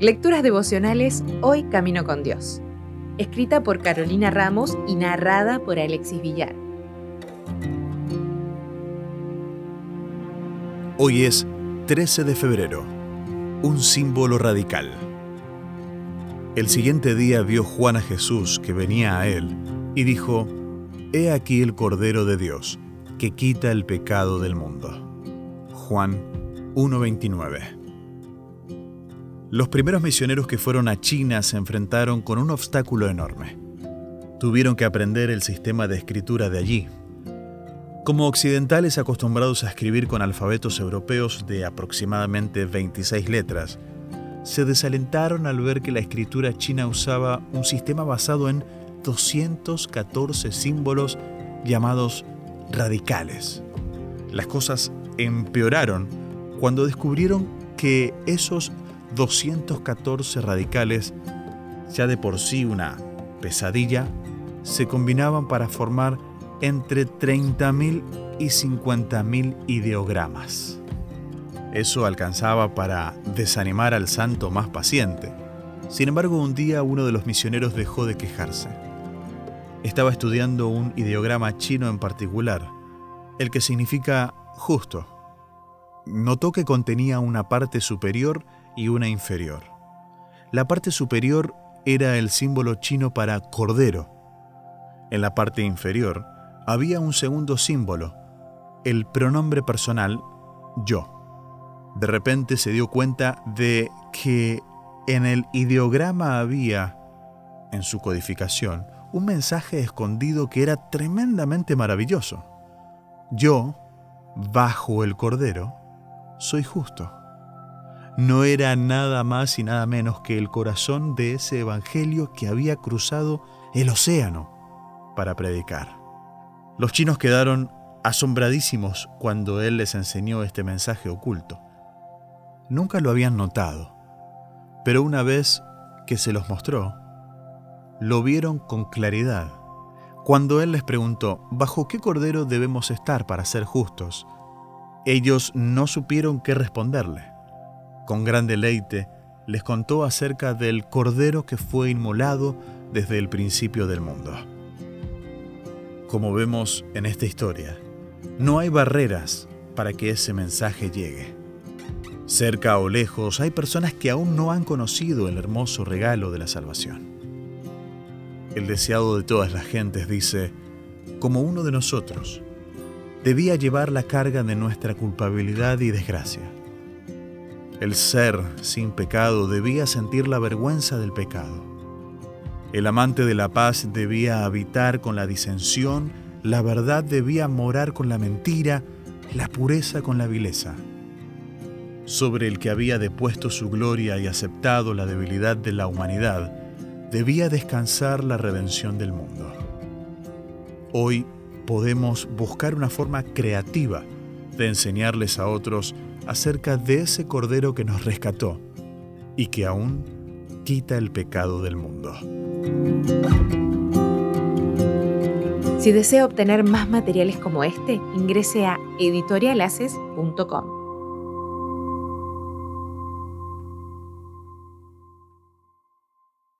Lecturas devocionales Hoy Camino con Dios. Escrita por Carolina Ramos y narrada por Alexis Villar. Hoy es 13 de febrero, un símbolo radical. El siguiente día vio Juan a Jesús que venía a él y dijo, He aquí el Cordero de Dios, que quita el pecado del mundo. Juan 1.29 los primeros misioneros que fueron a China se enfrentaron con un obstáculo enorme. Tuvieron que aprender el sistema de escritura de allí. Como occidentales acostumbrados a escribir con alfabetos europeos de aproximadamente 26 letras, se desalentaron al ver que la escritura china usaba un sistema basado en 214 símbolos llamados radicales. Las cosas empeoraron cuando descubrieron que esos 214 radicales, ya de por sí una pesadilla, se combinaban para formar entre 30.000 y 50.000 ideogramas. Eso alcanzaba para desanimar al santo más paciente. Sin embargo, un día uno de los misioneros dejó de quejarse. Estaba estudiando un ideograma chino en particular, el que significa justo. Notó que contenía una parte superior y una inferior. La parte superior era el símbolo chino para cordero. En la parte inferior había un segundo símbolo, el pronombre personal yo. De repente se dio cuenta de que en el ideograma había, en su codificación, un mensaje escondido que era tremendamente maravilloso. Yo, bajo el cordero, soy justo no era nada más y nada menos que el corazón de ese Evangelio que había cruzado el océano para predicar. Los chinos quedaron asombradísimos cuando él les enseñó este mensaje oculto. Nunca lo habían notado, pero una vez que se los mostró, lo vieron con claridad. Cuando él les preguntó, ¿bajo qué cordero debemos estar para ser justos? Ellos no supieron qué responderle con gran deleite, les contó acerca del Cordero que fue inmolado desde el principio del mundo. Como vemos en esta historia, no hay barreras para que ese mensaje llegue. Cerca o lejos hay personas que aún no han conocido el hermoso regalo de la salvación. El deseado de todas las gentes dice, como uno de nosotros, debía llevar la carga de nuestra culpabilidad y desgracia el ser sin pecado debía sentir la vergüenza del pecado. El amante de la paz debía habitar con la disensión, la verdad debía morar con la mentira, la pureza con la vileza. Sobre el que había depuesto su gloria y aceptado la debilidad de la humanidad, debía descansar la redención del mundo. Hoy podemos buscar una forma creativa de enseñarles a otros acerca de ese Cordero que nos rescató y que aún quita el pecado del mundo. Si desea obtener más materiales como este, ingrese a editorialaces.com.